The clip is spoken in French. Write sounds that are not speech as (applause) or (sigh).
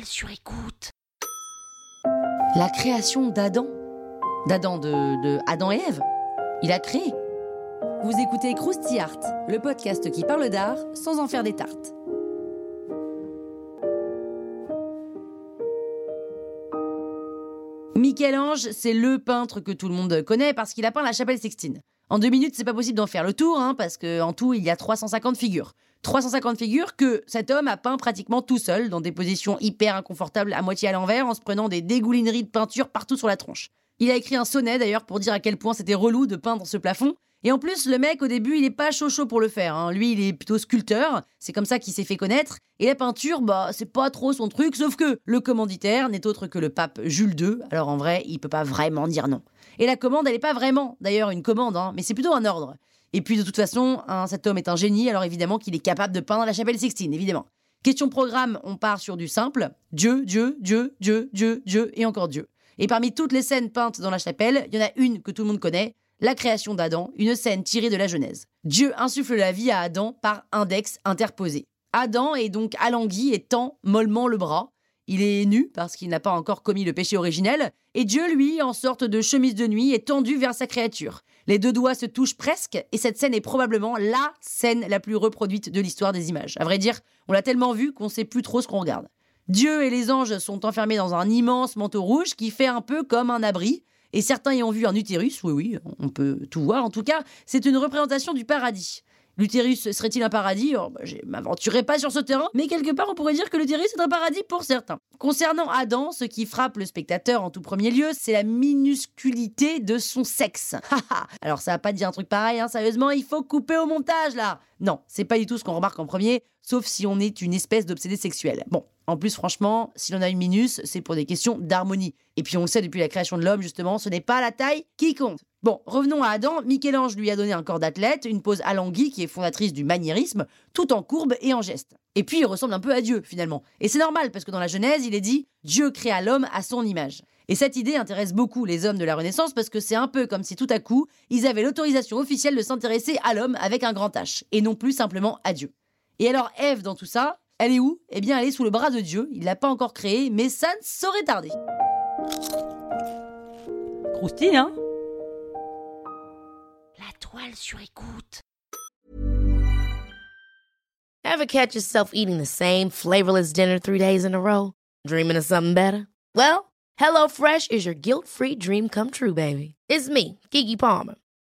Sur écoute. La création d'Adam. D'Adam de, de Adam et Ève. Il a créé. Vous écoutez Krusty Art, le podcast qui parle d'art sans en faire des tartes. Michel-Ange, c'est le peintre que tout le monde connaît parce qu'il a peint la chapelle Sixtine. En deux minutes, c'est pas possible d'en faire le tour, hein, parce qu'en tout, il y a 350 figures. 350 figures que cet homme a peint pratiquement tout seul, dans des positions hyper inconfortables, à moitié à l'envers, en se prenant des dégoulineries de peinture partout sur la tronche. Il a écrit un sonnet d'ailleurs pour dire à quel point c'était relou de peindre ce plafond, et en plus, le mec, au début, il est pas chaud chaud pour le faire. hein. Lui, il est plutôt sculpteur. C'est comme ça qu'il s'est fait connaître. Et la peinture, bah, c'est pas trop son truc. Sauf que le commanditaire n'est autre que le pape Jules II. Alors en vrai, il peut pas vraiment dire non. Et la commande, elle est pas vraiment, d'ailleurs, une commande, hein, mais c'est plutôt un ordre. Et puis de toute façon, hein, cet homme est un génie. Alors évidemment qu'il est capable de peindre la chapelle Sixtine, évidemment. Question programme, on part sur du simple. Dieu, Dieu, Dieu, Dieu, Dieu, Dieu et encore Dieu. Et parmi toutes les scènes peintes dans la chapelle, il y en a une que tout le monde connaît, la création d'Adam, une scène tirée de la Genèse. Dieu insuffle la vie à Adam par index interposé. Adam est donc alangui et tend mollement le bras. Il est nu parce qu'il n'a pas encore commis le péché originel, et Dieu, lui, en sorte de chemise de nuit, est tendu vers sa créature. Les deux doigts se touchent presque, et cette scène est probablement la scène la plus reproduite de l'histoire des images. À vrai dire, on l'a tellement vue qu'on sait plus trop ce qu'on regarde. Dieu et les anges sont enfermés dans un immense manteau rouge qui fait un peu comme un abri, et certains y ont vu un utérus, oui, oui, on peut tout voir. En tout cas, c'est une représentation du paradis. L'utérus serait-il un paradis? Oh, bah, Je ne m'aventurerai pas sur ce terrain, mais quelque part, on pourrait dire que l'utérus est un paradis pour certains. Concernant Adam, ce qui frappe le spectateur en tout premier lieu, c'est la minusculité de son sexe. (laughs) Alors, ça va pas dire un truc pareil, hein, sérieusement, il faut couper au montage, là Non, c'est pas du tout ce qu'on remarque en premier, sauf si on est une espèce d'obsédé sexuel. Bon, en plus, franchement, si l'on a une minus, c'est pour des questions d'harmonie. Et puis on sait depuis la création de l'homme, justement, ce n'est pas la taille qui compte. Bon, revenons à Adam. Michel-Ange lui a donné un corps d'athlète, une pose alanguie qui est fondatrice du maniérisme, tout en courbe et en geste. Et puis il ressemble un peu à Dieu, finalement. Et c'est normal, parce que dans la Genèse, il est dit Dieu créa l'homme à son image. Et cette idée intéresse beaucoup les hommes de la Renaissance parce que c'est un peu comme si tout à coup, ils avaient l'autorisation officielle de s'intéresser à l'homme avec un grand H, et non plus simplement à Dieu. Et alors Ève, dans tout ça, elle est où? Eh bien, elle est sous le bras de Dieu. Il l'a pas encore créée, mais ça ne saurait tarder. Croustille, hein? La toile sur écoute. Ever catch yourself eating the same flavorless dinner three days in a row? Dreaming of something better? Well, HelloFresh is your guilt-free dream come true, baby. It's me, Kiki Palmer.